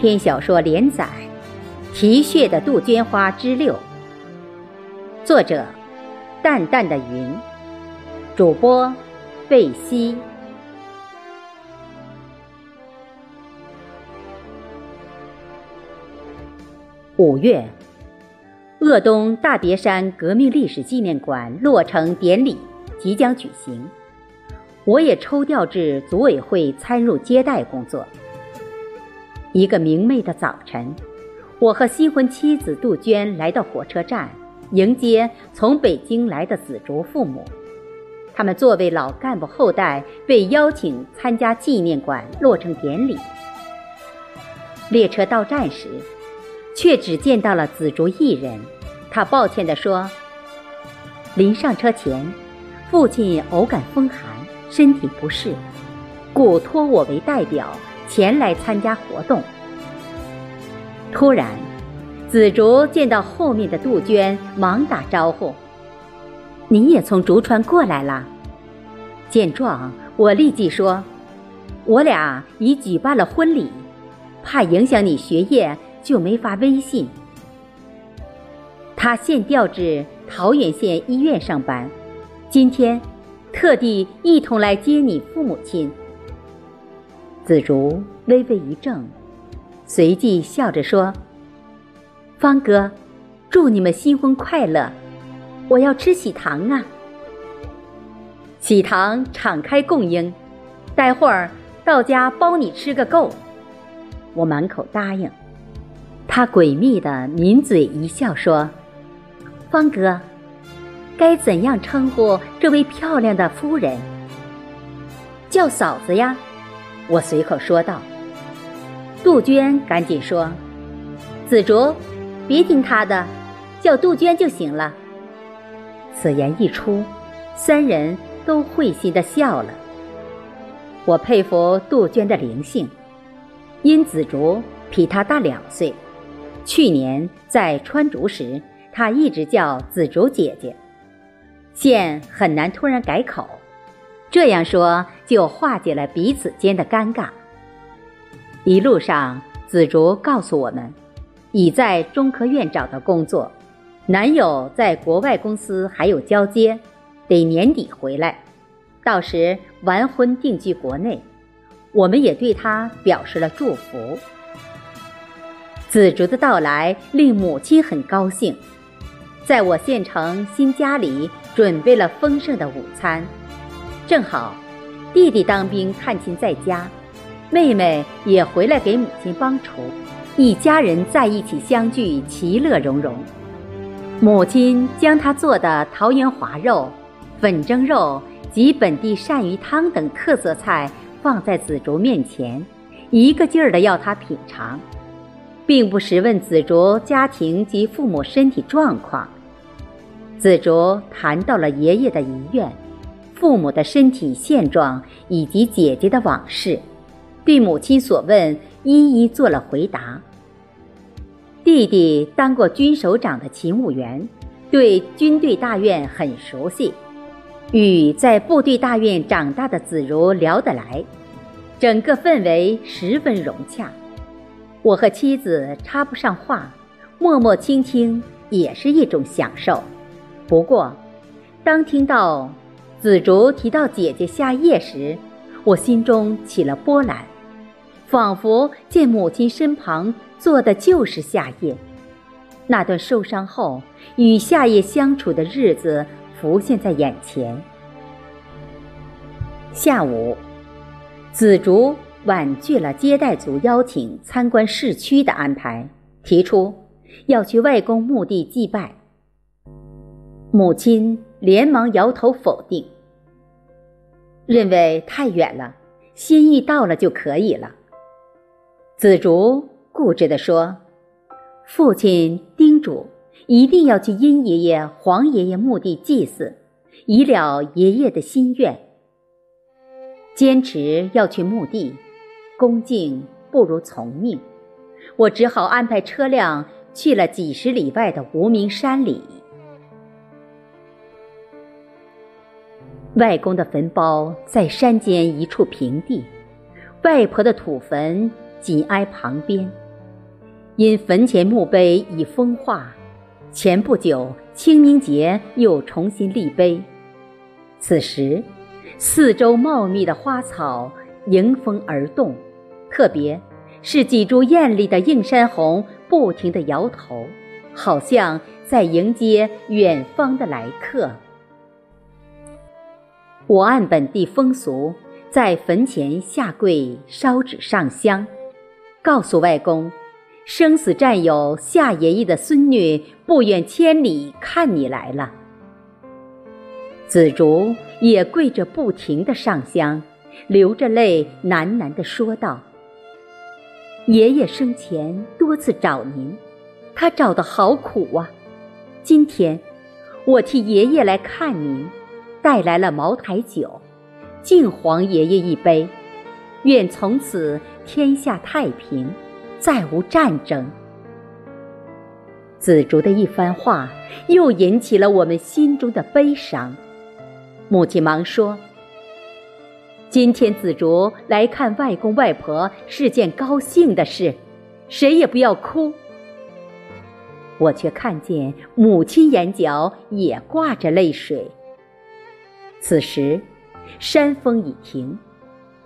篇小说连载《啼血的杜鹃花之六》，作者：淡淡的云，主播：贝西。五月，鄂东大别山革命历史纪念馆落成典礼即将举行，我也抽调至组委会参入接待工作。一个明媚的早晨，我和新婚妻子杜鹃来到火车站，迎接从北京来的紫竹父母。他们作为老干部后代，被邀请参加纪念馆落成典礼。列车到站时，却只见到了紫竹一人。他抱歉地说：“临上车前，父亲偶感风寒，身体不适，故托我为代表。”前来参加活动。突然，紫竹见到后面的杜鹃，忙打招呼：“你也从竹川过来了？”见状，我立即说：“我俩已举办了婚礼，怕影响你学业，就没发微信。”他现调至桃源县医院上班，今天特地一同来接你父母亲。子竹微微一怔，随即笑着说：“方哥，祝你们新婚快乐！我要吃喜糖啊！喜糖敞开供应，待会儿到家包你吃个够。”我满口答应。他诡秘的抿嘴一笑说：“方哥，该怎样称呼这位漂亮的夫人？叫嫂子呀。”我随口说道。杜鹃赶紧说：“紫竹，别听他的，叫杜鹃就行了。”此言一出，三人都会心的笑了。我佩服杜鹃的灵性，因紫竹比她大两岁，去年在川竹时，她一直叫紫竹姐姐，现很难突然改口。这样说就化解了彼此间的尴尬。一路上，紫竹告诉我们，已在中科院找到工作，男友在国外公司还有交接，得年底回来，到时完婚定居国内。我们也对他表示了祝福。紫竹的到来令母亲很高兴，在我县城新家里准备了丰盛的午餐。正好，弟弟当兵探亲在家，妹妹也回来给母亲帮厨，一家人在一起相聚，其乐融融。母亲将她做的桃园滑肉、粉蒸肉及本地鳝鱼汤等特色菜放在紫竹面前，一个劲儿的要他品尝，并不时问紫竹家庭及父母身体状况。紫竹谈到了爷爷的遗愿。父母的身体现状以及姐姐的往事，对母亲所问一一做了回答。弟弟当过军首长的勤务员，对军队大院很熟悉，与在部队大院长大的子如聊得来，整个氛围十分融洽。我和妻子插不上话，默默倾听也是一种享受。不过，当听到。紫竹提到姐姐夏夜时，我心中起了波澜，仿佛见母亲身旁坐的就是夏夜。那段受伤后与夏夜相处的日子浮现在眼前。下午，紫竹婉拒了接待组邀请参观市区的安排，提出要去外公墓地祭拜。母亲。连忙摇头否定，认为太远了，心意到了就可以了。紫竹固执地说：“父亲叮嘱，一定要去殷爷爷、黄爷爷墓地祭祀，以了爷爷的心愿。坚持要去墓地，恭敬不如从命。我只好安排车辆去了几十里外的无名山里。”外公的坟包在山间一处平地，外婆的土坟紧挨旁边，因坟前墓碑已风化，前不久清明节又重新立碑。此时，四周茂密的花草迎风而动，特别是几株艳丽的映山红不停地摇头，好像在迎接远方的来客。我按本地风俗，在坟前下跪烧纸上香，告诉外公，生死战友夏爷爷的孙女不远千里看你来了。紫竹也跪着不停的上香，流着泪喃喃地说道：“爷爷生前多次找您，他找的好苦啊。今天，我替爷爷来看您。”带来了茅台酒，敬皇爷爷一杯，愿从此天下太平，再无战争。紫竹的一番话又引起了我们心中的悲伤。母亲忙说：“今天紫竹来看外公外婆是件高兴的事，谁也不要哭。”我却看见母亲眼角也挂着泪水。此时，山风已停，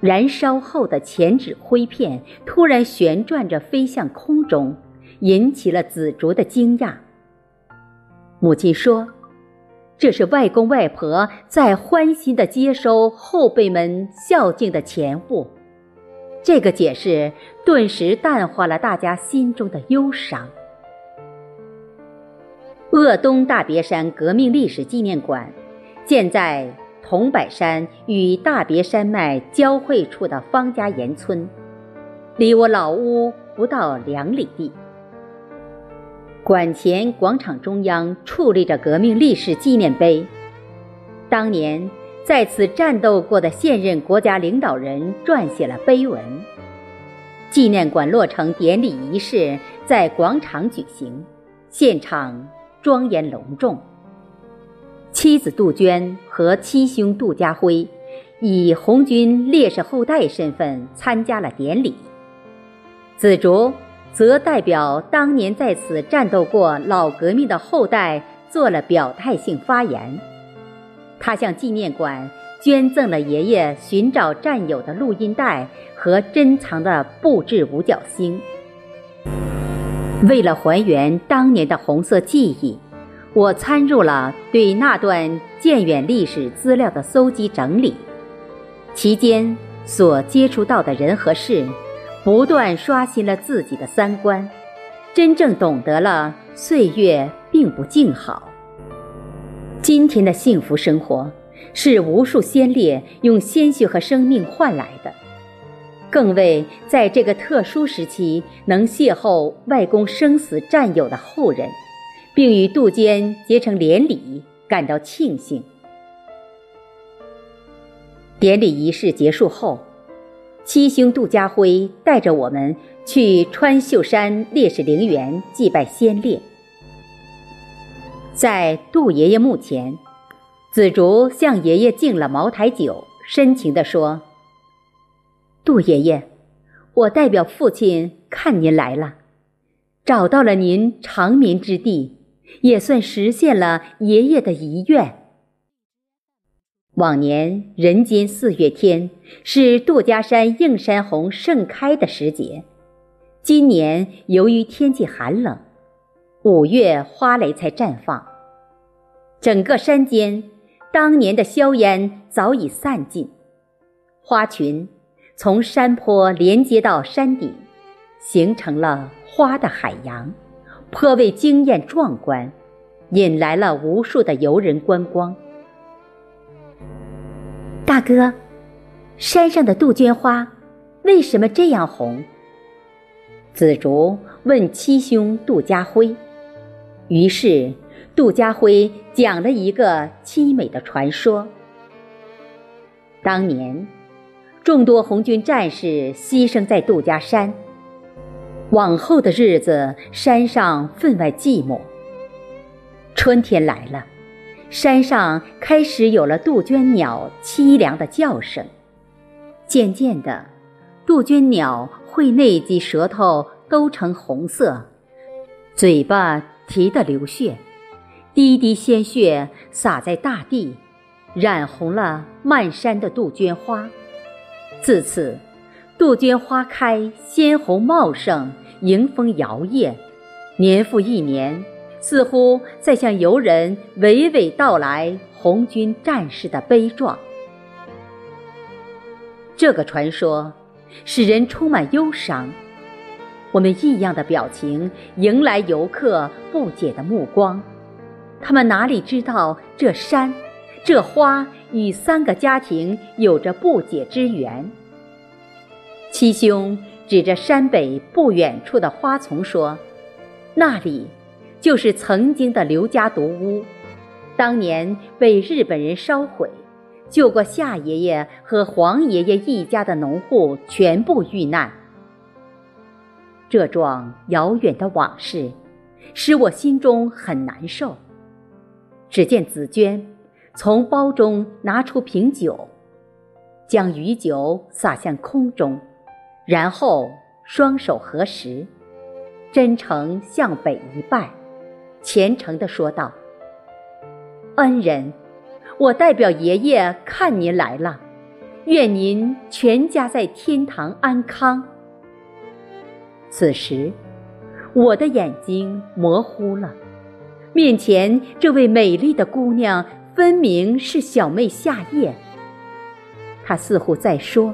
燃烧后的钱纸灰片突然旋转着飞向空中，引起了紫竹的惊讶。母亲说：“这是外公外婆在欢欣地接收后辈们孝敬的钱物。”这个解释顿时淡化了大家心中的忧伤。鄂东大别山革命历史纪念馆。建在桐柏山与大别山脉交汇处的方家岩村，离我老屋不到两里地。馆前广场中央矗立着革命历史纪念碑，当年在此战斗过的现任国家领导人撰写了碑文。纪念馆落成典礼仪式在广场举行，现场庄严隆重。妻子杜鹃和七兄杜家辉以红军烈士后代身份参加了典礼，子竹则代表当年在此战斗过老革命的后代做了表态性发言。他向纪念馆捐赠了爷爷寻找战友的录音带和珍藏的布制五角星。为了还原当年的红色记忆。我参入了对那段渐远历史资料的搜集整理，期间所接触到的人和事，不断刷新了自己的三观，真正懂得了岁月并不静好。今天的幸福生活，是无数先烈用鲜血和生命换来的，更为在这个特殊时期能邂逅外公生死战友的后人。并与杜鹃结成连理，感到庆幸。典礼仪式结束后，七兄杜家辉带着我们去川秀山烈士陵园祭拜先烈。在杜爷爷墓前，紫竹向爷爷敬了茅台酒，深情地说：“杜爷爷，我代表父亲看您来了，找到了您长眠之地。”也算实现了爷爷的遗愿。往年人间四月天是杜家山映山红盛开的时节，今年由于天气寒冷，五月花蕾才绽放。整个山间当年的硝烟早已散尽，花群从山坡连接到山顶，形成了花的海洋。颇为惊艳壮观，引来了无数的游人观光。大哥，山上的杜鹃花为什么这样红？紫竹问七兄杜家辉。于是，杜家辉讲了一个凄美的传说：当年，众多红军战士牺牲在杜家山。往后的日子，山上分外寂寞。春天来了，山上开始有了杜鹃鸟凄凉的叫声。渐渐的，杜鹃鸟会内及舌头都呈红色，嘴巴啼得流血，滴滴鲜血洒在大地，染红了漫山的杜鹃花。自此，杜鹃花开，鲜红茂盛，迎风摇曳，年复一年，似乎在向游人娓娓道来红军战士的悲壮。这个传说使人充满忧伤。我们异样的表情迎来游客不解的目光。他们哪里知道这山、这花与三个家庭有着不解之缘？七兄指着山北不远处的花丛说：“那里就是曾经的刘家独屋，当年被日本人烧毁。”救过夏爷爷和黄爷爷一家的农户全部遇难。这桩遥远的往事，使我心中很难受。只见紫娟从包中拿出瓶酒，将余酒洒向空中，然后双手合十，真诚向北一拜，虔诚地说道：“恩人。”我代表爷爷看您来了，愿您全家在天堂安康。此时，我的眼睛模糊了，面前这位美丽的姑娘分明是小妹夏夜。她似乎在说：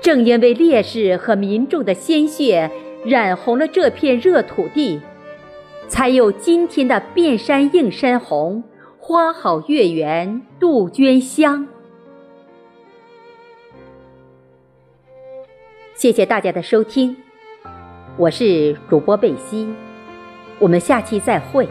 正因为烈士和民众的鲜血染红了这片热土地，才有今天的遍山映山红。花好月圆，杜鹃香。谢谢大家的收听，我是主播贝西，我们下期再会。